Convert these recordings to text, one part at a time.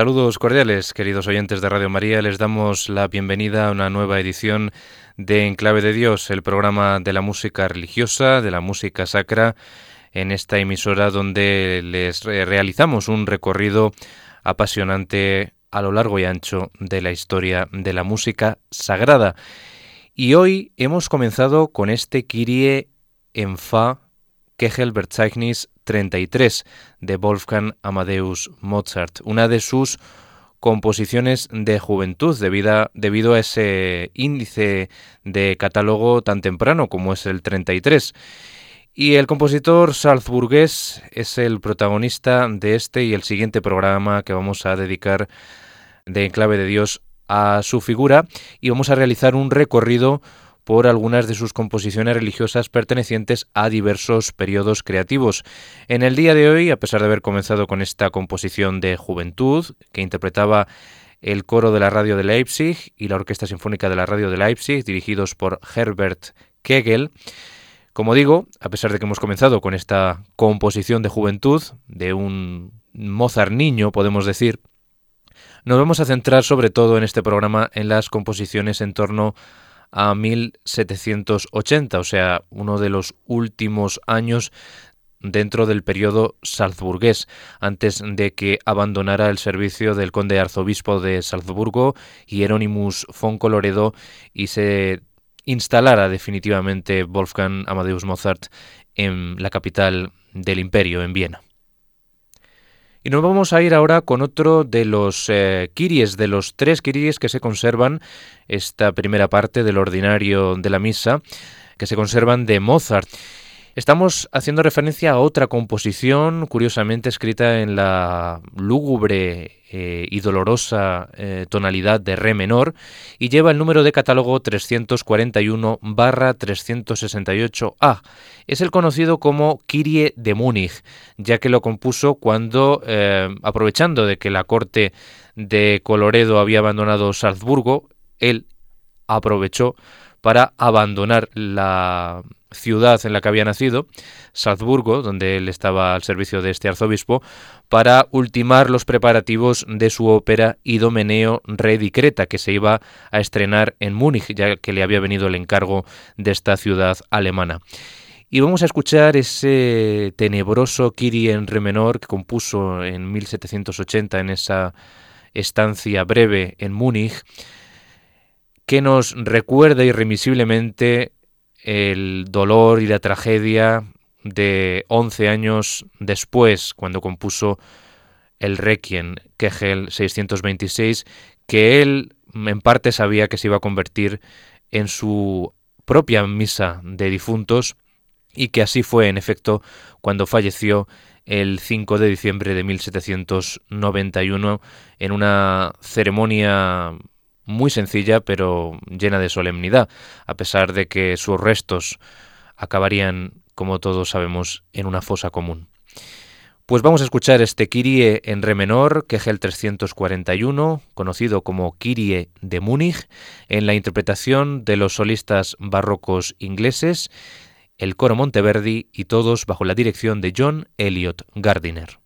Saludos cordiales, queridos oyentes de Radio María. Les damos la bienvenida a una nueva edición de Enclave de Dios, el programa de la música religiosa, de la música sacra, en esta emisora donde les realizamos un recorrido apasionante a lo largo y ancho de la historia de la música sagrada. Y hoy hemos comenzado con este Kyrie en Fa Kegelberzeichnis 33 de Wolfgang Amadeus Mozart, una de sus composiciones de juventud debido a ese índice de catálogo tan temprano como es el 33. Y el compositor salzburgués es el protagonista de este y el siguiente programa que vamos a dedicar de Enclave de Dios a su figura y vamos a realizar un recorrido por algunas de sus composiciones religiosas pertenecientes a diversos periodos creativos. En el día de hoy, a pesar de haber comenzado con esta composición de juventud, que interpretaba el coro de la radio de Leipzig y la Orquesta Sinfónica de la radio de Leipzig, dirigidos por Herbert Kegel, como digo, a pesar de que hemos comenzado con esta composición de juventud, de un Mozart niño, podemos decir, nos vamos a centrar sobre todo en este programa en las composiciones en torno 1780, o sea, uno de los últimos años dentro del periodo salzburgués, antes de que abandonara el servicio del conde arzobispo de Salzburgo, Hieronymus von Coloredo, y se instalara definitivamente Wolfgang Amadeus Mozart en la capital del imperio, en Viena. Y nos vamos a ir ahora con otro de los eh, kiries, de los tres kiries que se conservan, esta primera parte del ordinario de la misa, que se conservan de Mozart. Estamos haciendo referencia a otra composición, curiosamente escrita en la lúgubre eh, y dolorosa eh, tonalidad de re menor, y lleva el número de catálogo 341-368A. Es el conocido como Kyrie de Múnich, ya que lo compuso cuando, eh, aprovechando de que la corte de Coloredo había abandonado Salzburgo, él aprovechó para abandonar la ciudad en la que había nacido, Salzburgo, donde él estaba al servicio de este arzobispo, para ultimar los preparativos de su ópera Idomeneo Re di Creta, que se iba a estrenar en Múnich, ya que le había venido el encargo de esta ciudad alemana. Y vamos a escuchar ese tenebroso Kyrie en re menor que compuso en 1780 en esa estancia breve en Múnich, que nos recuerda irremisiblemente el dolor y la tragedia de 11 años después, cuando compuso el Requiem Kegel 626, que él en parte sabía que se iba a convertir en su propia misa de difuntos y que así fue en efecto cuando falleció el 5 de diciembre de 1791 en una ceremonia muy sencilla pero llena de solemnidad, a pesar de que sus restos acabarían, como todos sabemos, en una fosa común. Pues vamos a escuchar este Kyrie en re menor, el 341, conocido como Kyrie de Múnich, en la interpretación de los solistas barrocos ingleses, el coro Monteverdi y todos bajo la dirección de John Elliot Gardiner.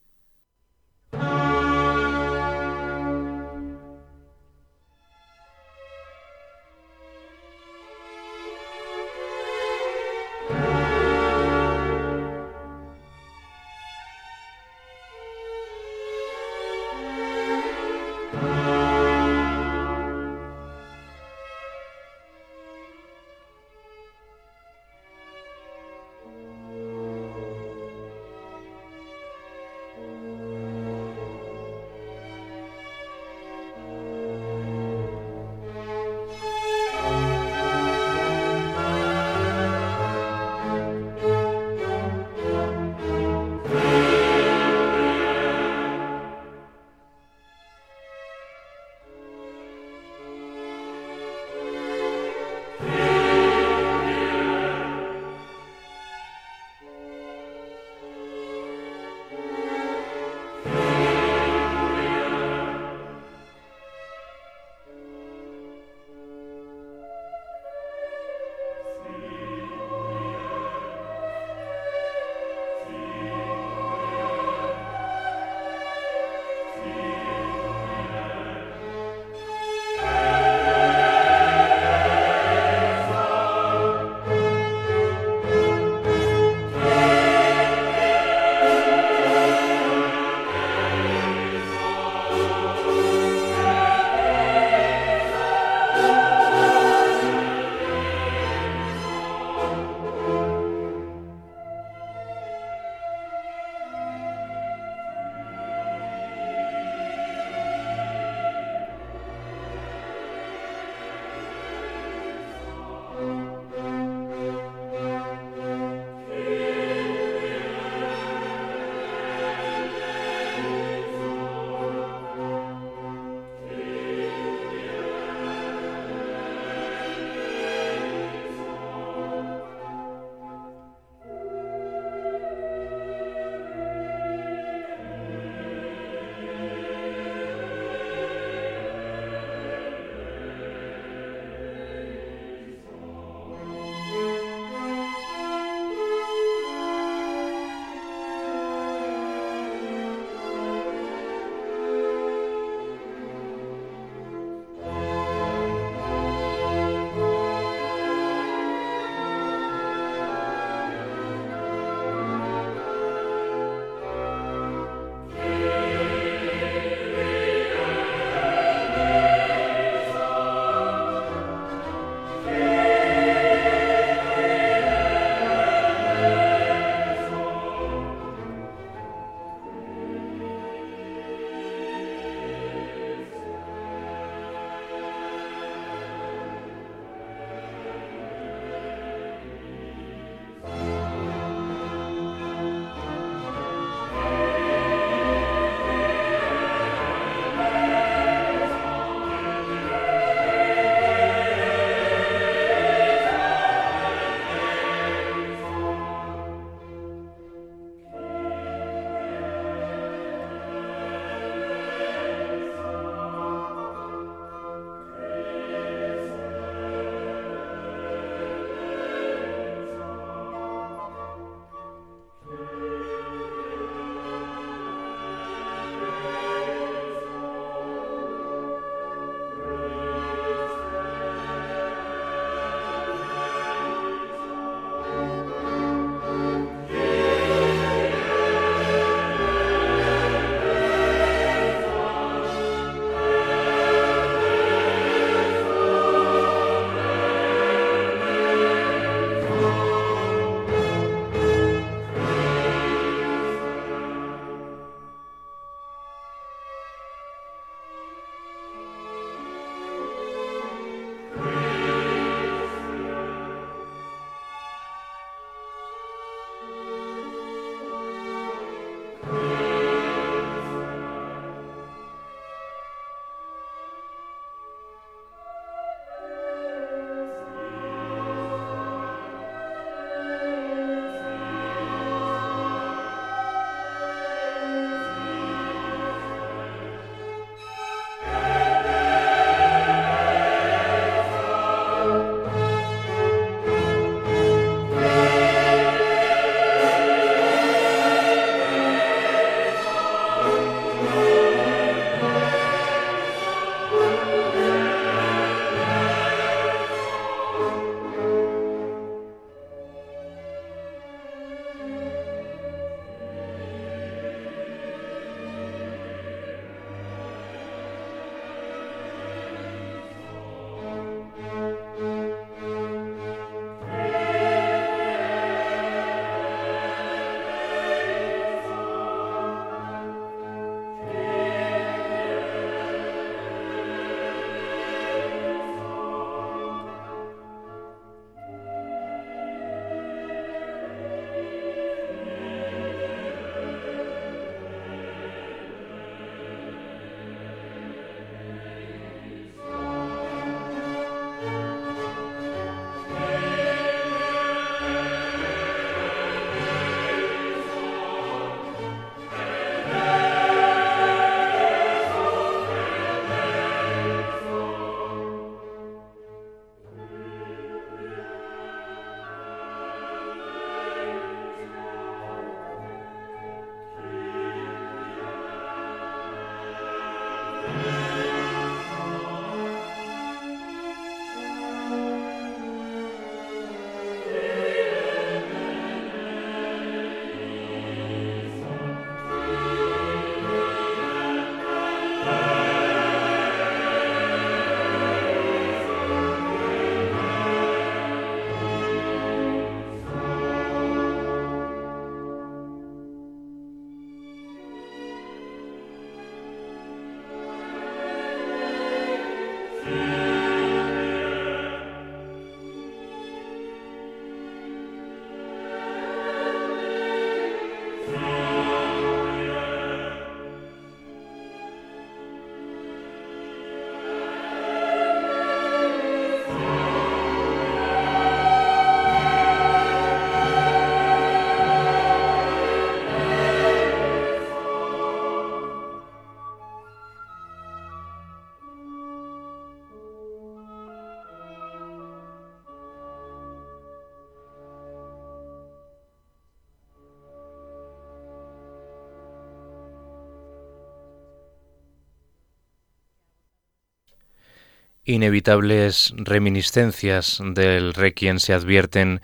Inevitables reminiscencias del Requiem se advierten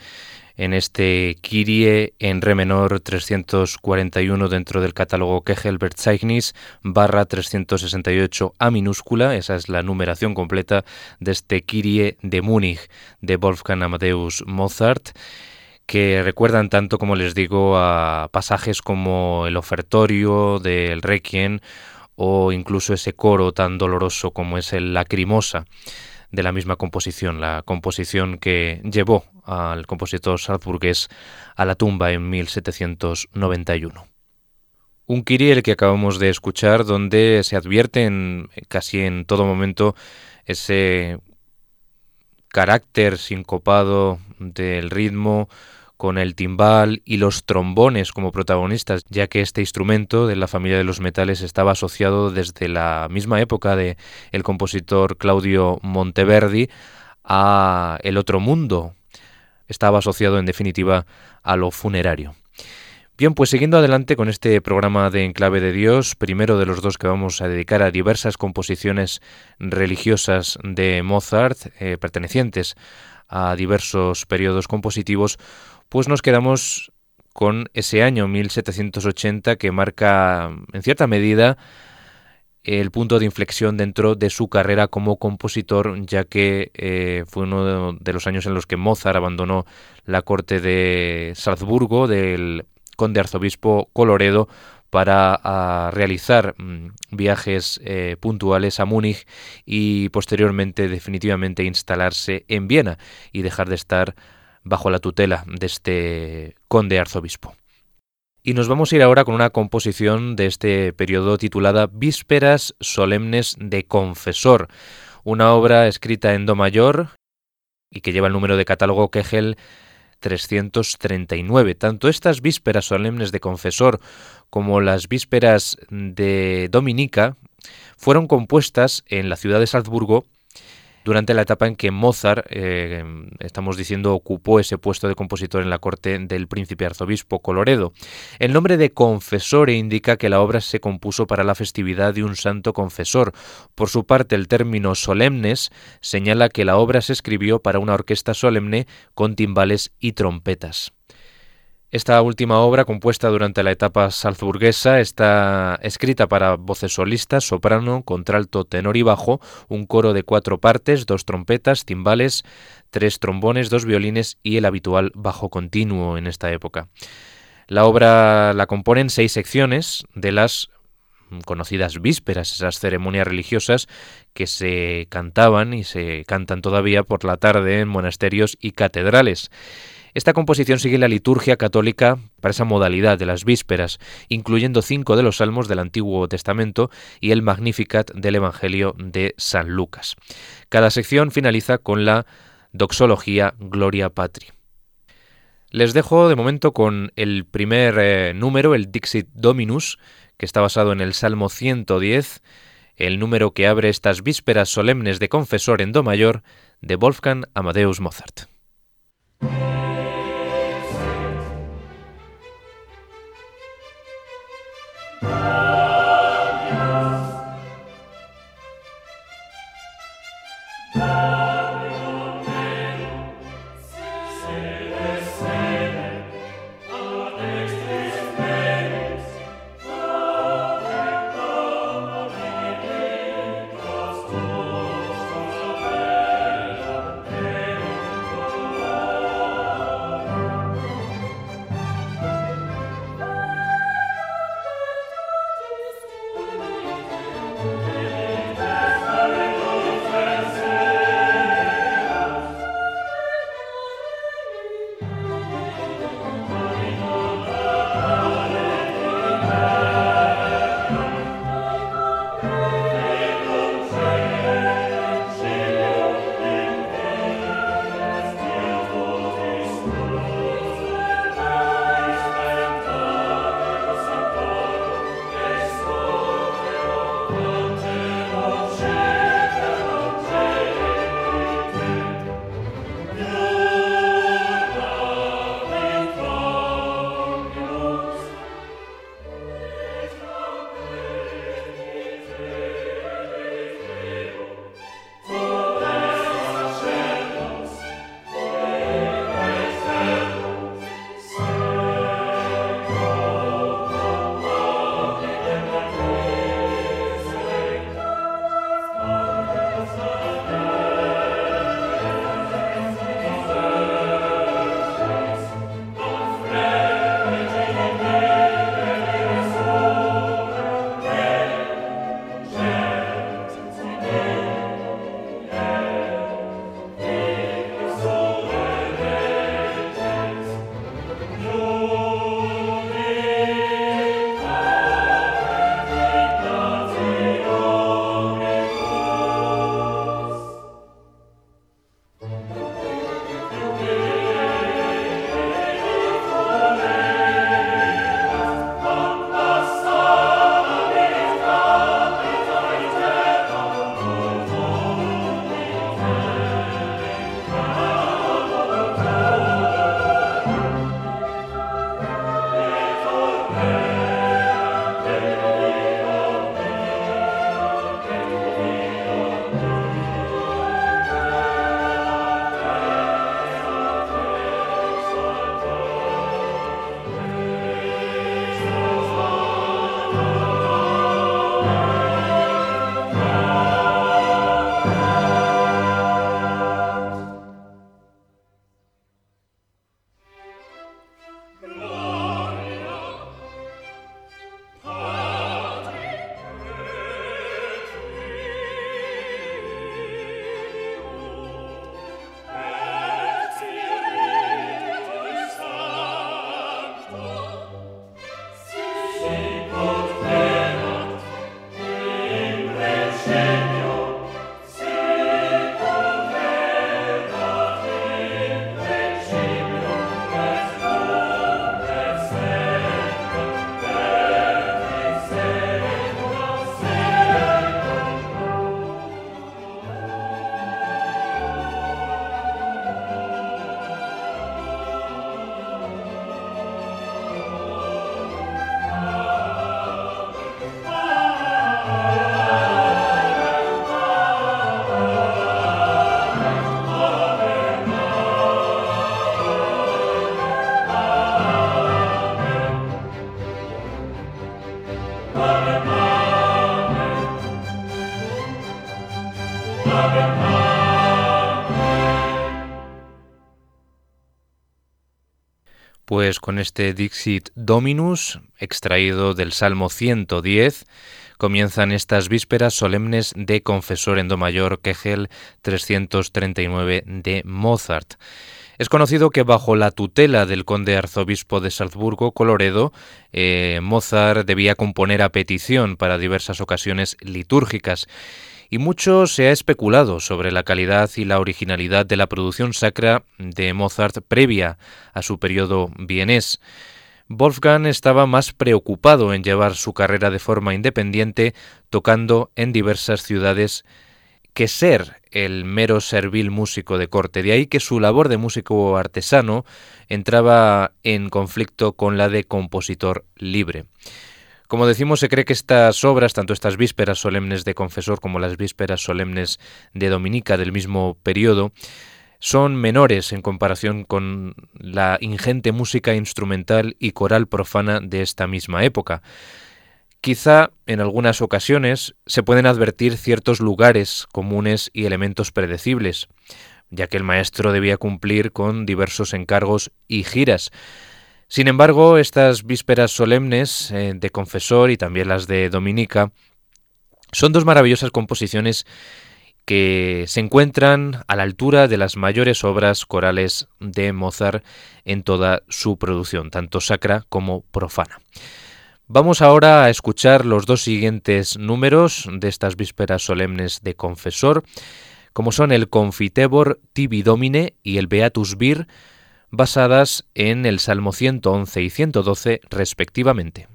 en este Kyrie en re menor 341 dentro del catálogo Kegel-Verzeichnis barra 368 A minúscula, esa es la numeración completa de este Kyrie de Múnich de Wolfgang Amadeus Mozart que recuerdan tanto, como les digo, a pasajes como el ofertorio del Requiem o incluso ese coro tan doloroso como es el Lacrimosa de la misma composición, la composición que llevó al compositor salzburgués a la tumba en 1791. Un Kyrie que acabamos de escuchar donde se advierte en, casi en todo momento ese carácter sincopado del ritmo, con el timbal y los trombones como protagonistas, ya que este instrumento de la familia de los metales estaba asociado desde la misma época de el compositor Claudio Monteverdi a el otro mundo. Estaba asociado en definitiva a lo funerario. Bien, pues siguiendo adelante con este programa de Enclave de Dios, primero de los dos que vamos a dedicar a diversas composiciones religiosas de Mozart, eh, pertenecientes a diversos periodos compositivos, pues nos quedamos con ese año 1780 que marca en cierta medida el punto de inflexión dentro de su carrera como compositor, ya que eh, fue uno de los años en los que Mozart abandonó la corte de Salzburgo del conde arzobispo Coloredo para realizar mm, viajes eh, puntuales a Múnich y posteriormente definitivamente instalarse en Viena y dejar de estar bajo la tutela de este conde arzobispo. Y nos vamos a ir ahora con una composición de este periodo titulada Vísperas Solemnes de Confesor, una obra escrita en Do mayor y que lleva el número de catálogo Kegel 339. Tanto estas vísperas solemnes de confesor como las vísperas de Dominica fueron compuestas en la ciudad de Salzburgo durante la etapa en que Mozart, eh, estamos diciendo, ocupó ese puesto de compositor en la corte del príncipe arzobispo Coloredo. El nombre de confesore indica que la obra se compuso para la festividad de un santo confesor. Por su parte, el término solemnes señala que la obra se escribió para una orquesta solemne con timbales y trompetas. Esta última obra, compuesta durante la etapa salzburguesa, está escrita para voces solistas, soprano, contralto, tenor y bajo, un coro de cuatro partes, dos trompetas, timbales, tres trombones, dos violines y el habitual bajo continuo en esta época. La obra la componen seis secciones de las conocidas vísperas, esas ceremonias religiosas que se cantaban y se cantan todavía por la tarde en monasterios y catedrales. Esta composición sigue la liturgia católica para esa modalidad de las vísperas, incluyendo cinco de los salmos del Antiguo Testamento y el Magnificat del Evangelio de San Lucas. Cada sección finaliza con la doxología Gloria Patri. Les dejo de momento con el primer eh, número, el Dixit Dominus, que está basado en el Salmo 110, el número que abre estas vísperas solemnes de confesor en Do mayor de Wolfgang Amadeus Mozart. Pues con este Dixit Dominus, extraído del Salmo 110, comienzan estas vísperas solemnes de Confesor en Do mayor Kegel 339 de Mozart. Es conocido que bajo la tutela del conde arzobispo de Salzburgo, Coloredo, eh, Mozart debía componer a petición para diversas ocasiones litúrgicas y mucho se ha especulado sobre la calidad y la originalidad de la producción sacra de Mozart previa a su periodo vienés. Wolfgang estaba más preocupado en llevar su carrera de forma independiente, tocando en diversas ciudades, que ser el mero servil músico de corte. De ahí que su labor de músico artesano entraba en conflicto con la de compositor libre. Como decimos, se cree que estas obras, tanto estas vísperas solemnes de Confesor como las vísperas solemnes de Dominica del mismo periodo, son menores en comparación con la ingente música instrumental y coral profana de esta misma época. Quizá en algunas ocasiones se pueden advertir ciertos lugares comunes y elementos predecibles, ya que el maestro debía cumplir con diversos encargos y giras, sin embargo, estas vísperas solemnes eh, de Confesor y también las de Dominica son dos maravillosas composiciones que se encuentran a la altura de las mayores obras corales de Mozart en toda su producción, tanto sacra como profana. Vamos ahora a escuchar los dos siguientes números de estas vísperas solemnes de Confesor, como son el Confitebor Tibi Domine y el Beatus Vir, basadas en el Salmo 111 y 112 respectivamente.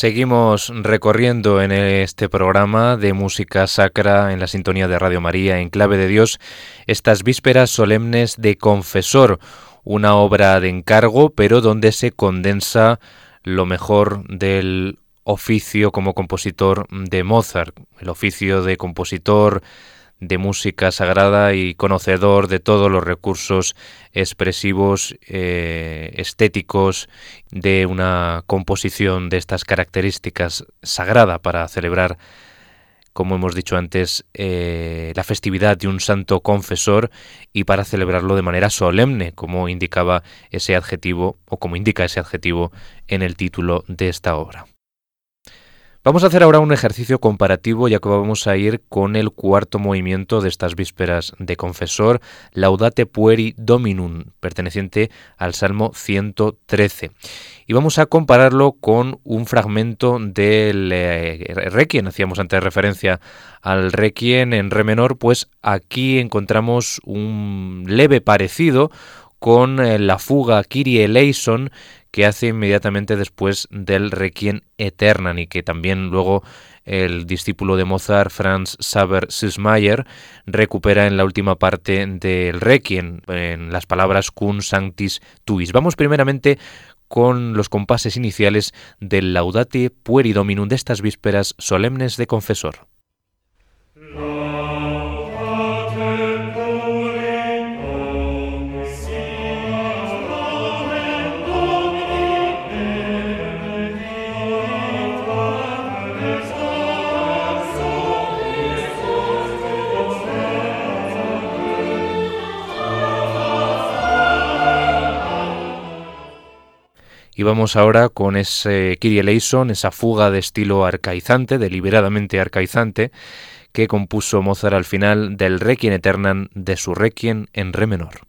Seguimos recorriendo en este programa de música sacra en la sintonía de Radio María en clave de Dios estas vísperas solemnes de Confesor, una obra de encargo, pero donde se condensa lo mejor del oficio como compositor de Mozart, el oficio de compositor de música sagrada y conocedor de todos los recursos expresivos, eh, estéticos de una composición de estas características sagrada para celebrar, como hemos dicho antes, eh, la festividad de un santo confesor y para celebrarlo de manera solemne, como indicaba ese adjetivo o como indica ese adjetivo en el título de esta obra. Vamos a hacer ahora un ejercicio comparativo ya que vamos a ir con el cuarto movimiento de estas vísperas de confesor, Laudate Pueri Dominum, perteneciente al Salmo 113. Y vamos a compararlo con un fragmento del eh, Requiem, hacíamos antes referencia al Requiem en re menor, pues aquí encontramos un leve parecido con eh, la fuga Kyrie eleison que hace inmediatamente después del Requiem Eternan y que también luego el discípulo de Mozart, Franz Saber Süssmayer, recupera en la última parte del Requiem, en las palabras Cum Sanctis Tuis. Vamos primeramente con los compases iniciales del Laudate Pueri Dominum de estas vísperas solemnes de Confesor. Y vamos ahora con ese Kyrie eleison, esa fuga de estilo arcaizante, deliberadamente arcaizante, que compuso Mozart al final del Requiem Eternam de su Requiem en re menor.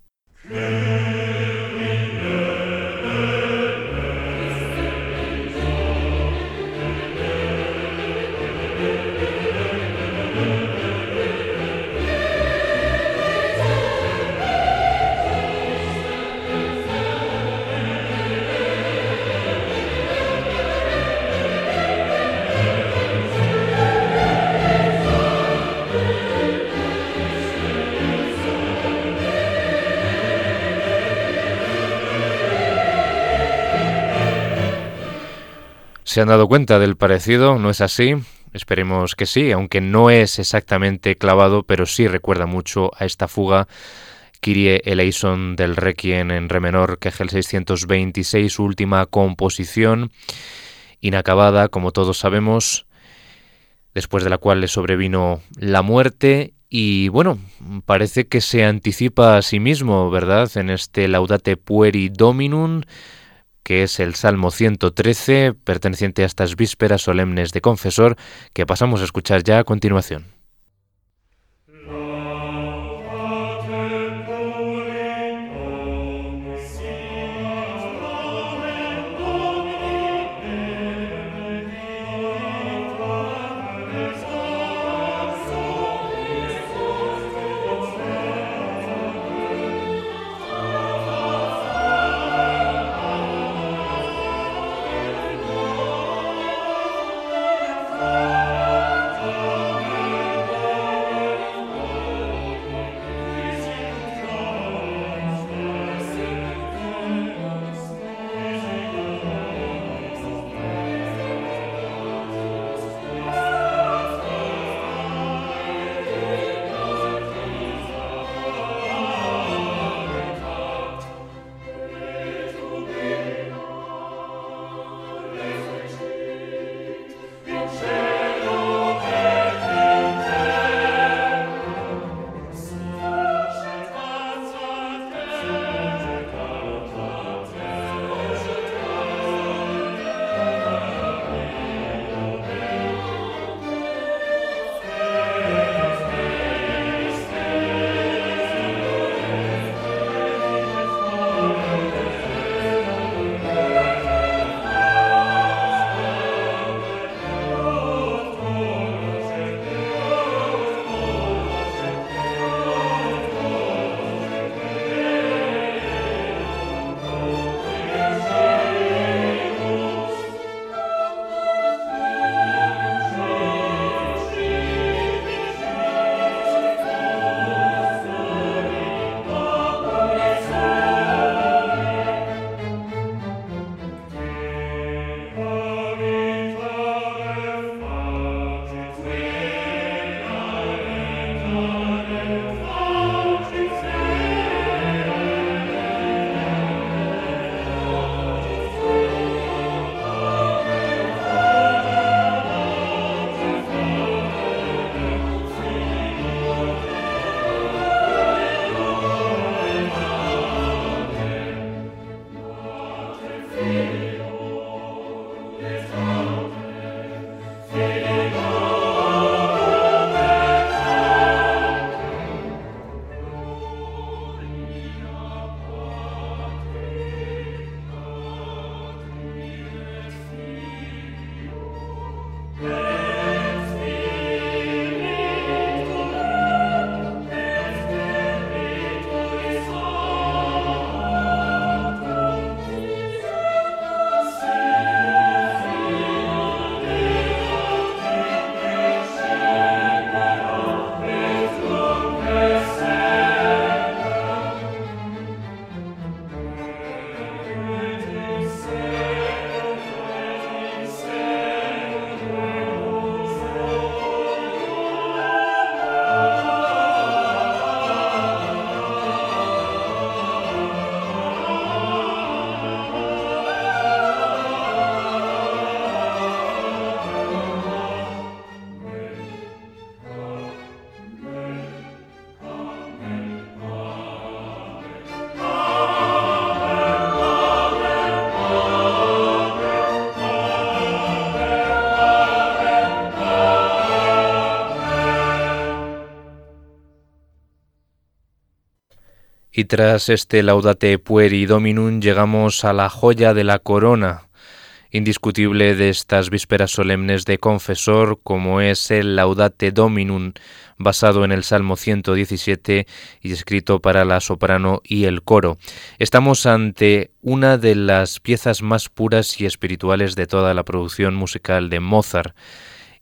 ¿Se han dado cuenta del parecido? ¿No es así? Esperemos que sí, aunque no es exactamente clavado, pero sí recuerda mucho a esta fuga Kyrie eleison del Requiem en re menor, que es el 626, su última composición, inacabada, como todos sabemos, después de la cual le sobrevino la muerte Y bueno, parece que se anticipa a sí mismo, ¿verdad? En este Laudate Pueri Dominum, que es el Salmo 113, perteneciente a estas vísperas solemnes de confesor, que pasamos a escuchar ya a continuación. Y tras este Laudate Pueri Dominum llegamos a la joya de la corona, indiscutible de estas vísperas solemnes de confesor, como es el Laudate Dominum, basado en el Salmo 117 y escrito para la soprano y el coro. Estamos ante una de las piezas más puras y espirituales de toda la producción musical de Mozart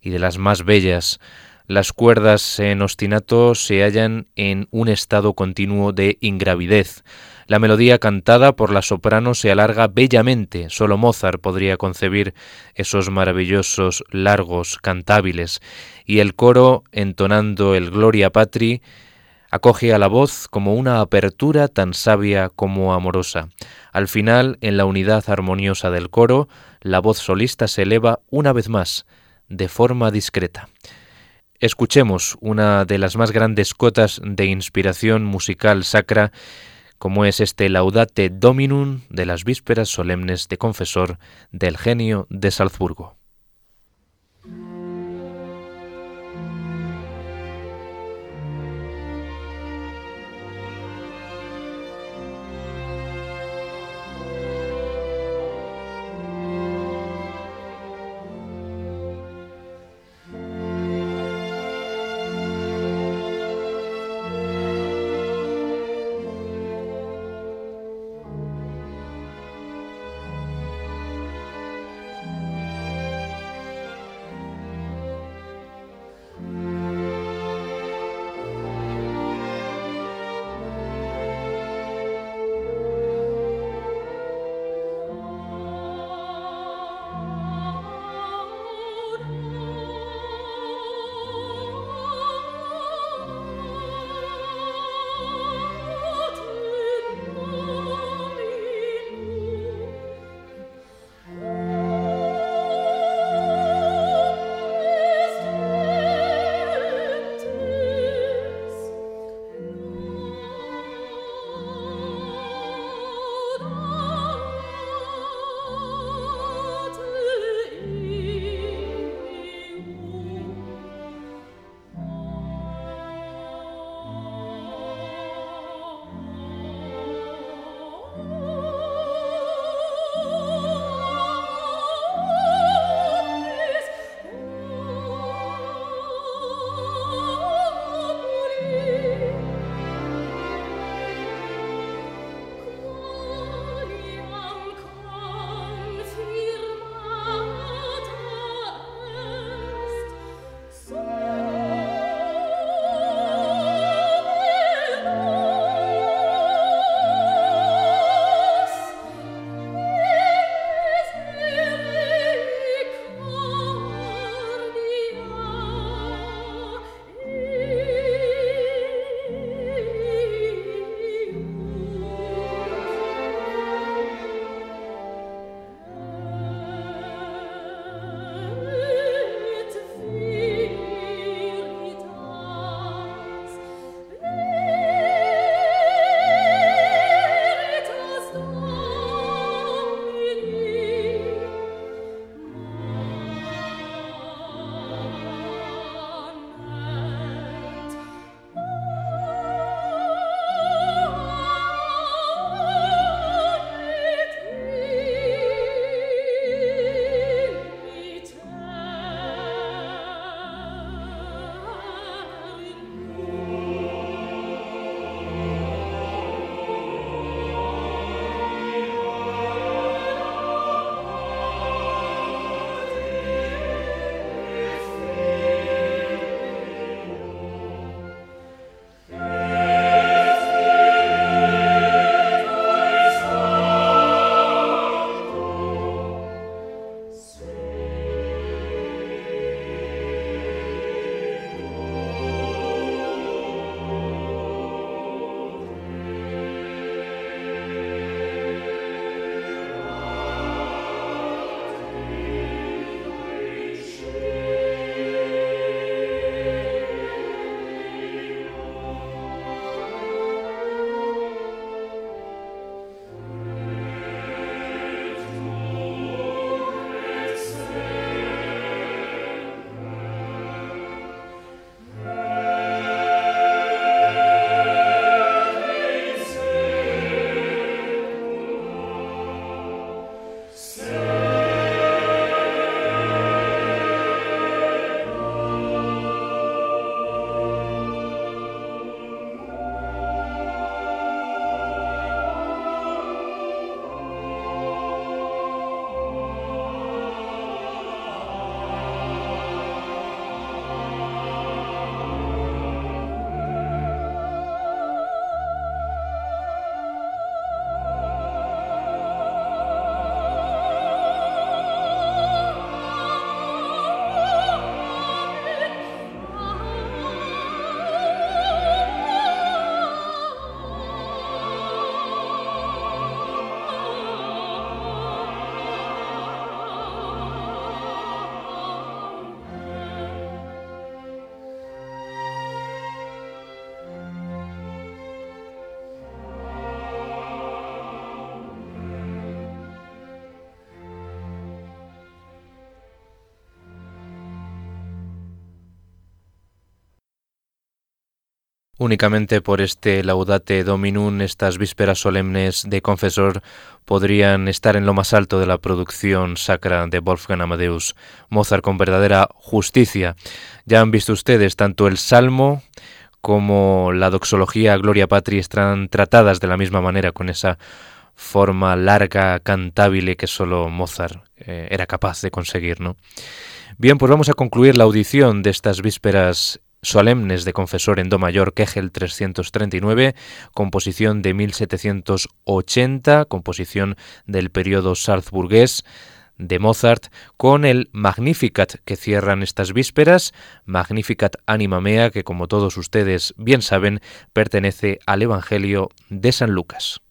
y de las más bellas. Las cuerdas en ostinato se hallan en un estado continuo de ingravidez. La melodía cantada por la soprano se alarga bellamente. Solo Mozart podría concebir esos maravillosos largos cantables. Y el coro, entonando el Gloria Patri, acoge a la voz como una apertura tan sabia como amorosa. Al final, en la unidad armoniosa del coro, la voz solista se eleva una vez más, de forma discreta. Escuchemos una de las más grandes cotas de inspiración musical sacra, como es este Laudate Dominum de las vísperas solemnes de confesor del genio de Salzburgo. Únicamente por este laudate dominum, estas vísperas solemnes de confesor podrían estar en lo más alto de la producción sacra de Wolfgang Amadeus Mozart con verdadera justicia. Ya han visto ustedes tanto el Salmo como la doxología Gloria Patri están tratadas de la misma manera con esa forma larga, cantable que solo Mozart eh, era capaz de conseguir, ¿no? Bien, pues vamos a concluir la audición de estas vísperas solemnes de confesor en Do mayor Kegel 339, composición de 1780, composición del periodo salzburgués de Mozart, con el Magnificat que cierran estas vísperas, Magnificat Anima Mea, que como todos ustedes bien saben, pertenece al Evangelio de San Lucas.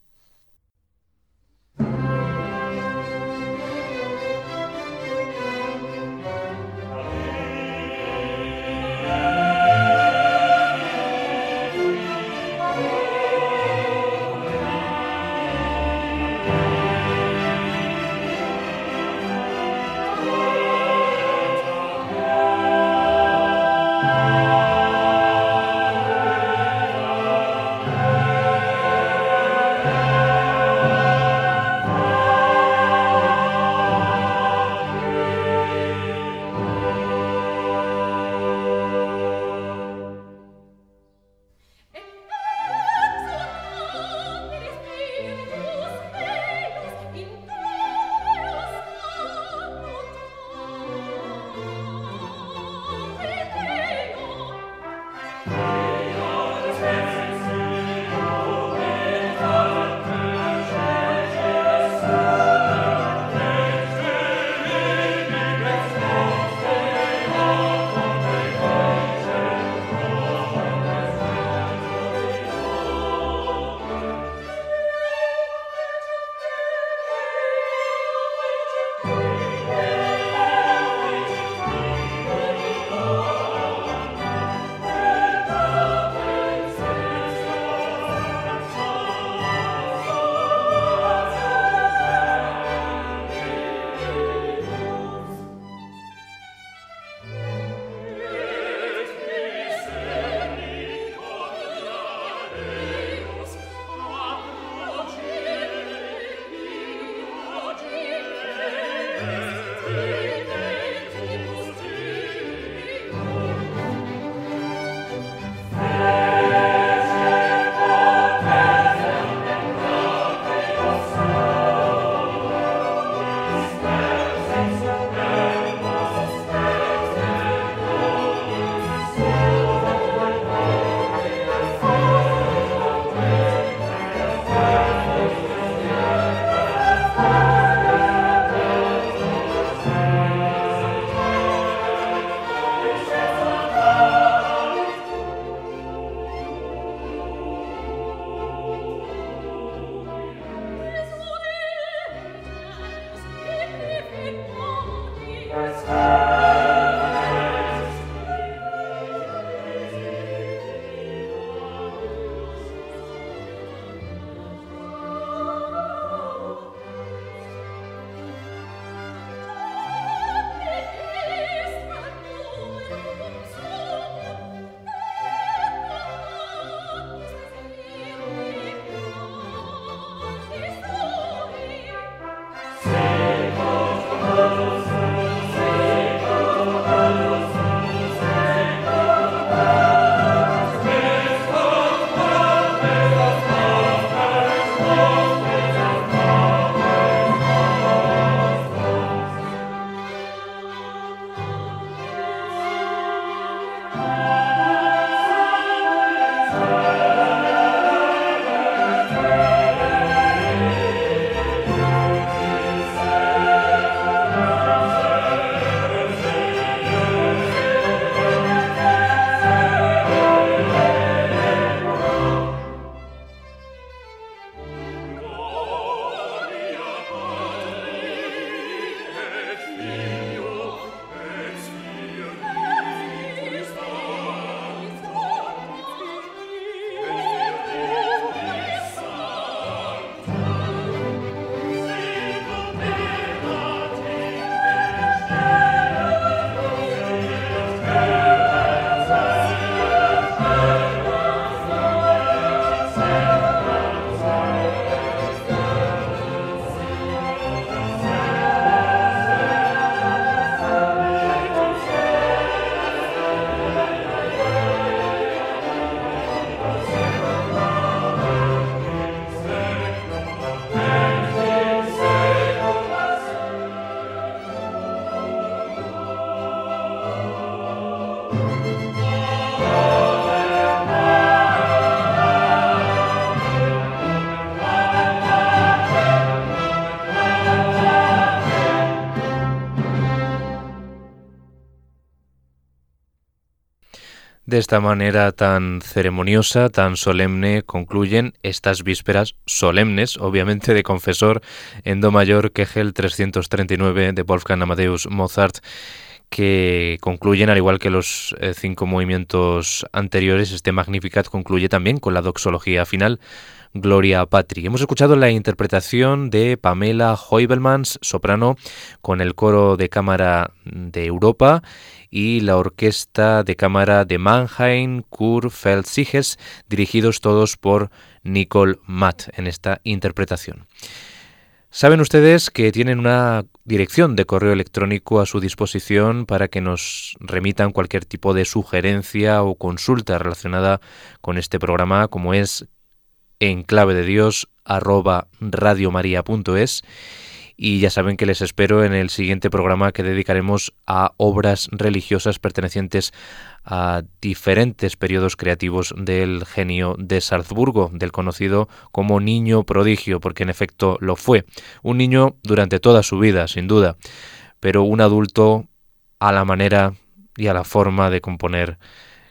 De esta manera tan ceremoniosa, tan solemne, concluyen estas vísperas solemnes, obviamente de confesor en Do mayor Kegel 339 de Wolfgang Amadeus Mozart, que concluyen, al igual que los eh, cinco movimientos anteriores, este Magnificat concluye también con la doxología final, Gloria Patri. Hemos escuchado la interpretación de Pamela Hoibelmans, soprano, con el coro de cámara de Europa y la Orquesta de Cámara de Mannheim, Kurfeldsiges, dirigidos todos por Nicole Matt en esta interpretación. Saben ustedes que tienen una dirección de correo electrónico a su disposición para que nos remitan cualquier tipo de sugerencia o consulta relacionada con este programa, como es en clave de Dios y ya saben que les espero en el siguiente programa que dedicaremos a obras religiosas pertenecientes a diferentes periodos creativos del genio de Salzburgo, del conocido como niño prodigio, porque en efecto lo fue. Un niño durante toda su vida, sin duda, pero un adulto a la manera y a la forma de componer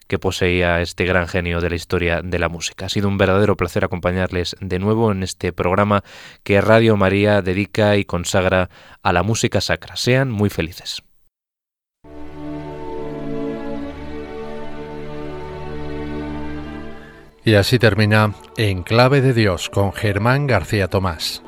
que poseía este gran genio de la historia de la música. Ha sido un verdadero placer acompañarles de nuevo en este programa que Radio María dedica y consagra a la música sacra. Sean muy felices. Y así termina En Clave de Dios con Germán García Tomás.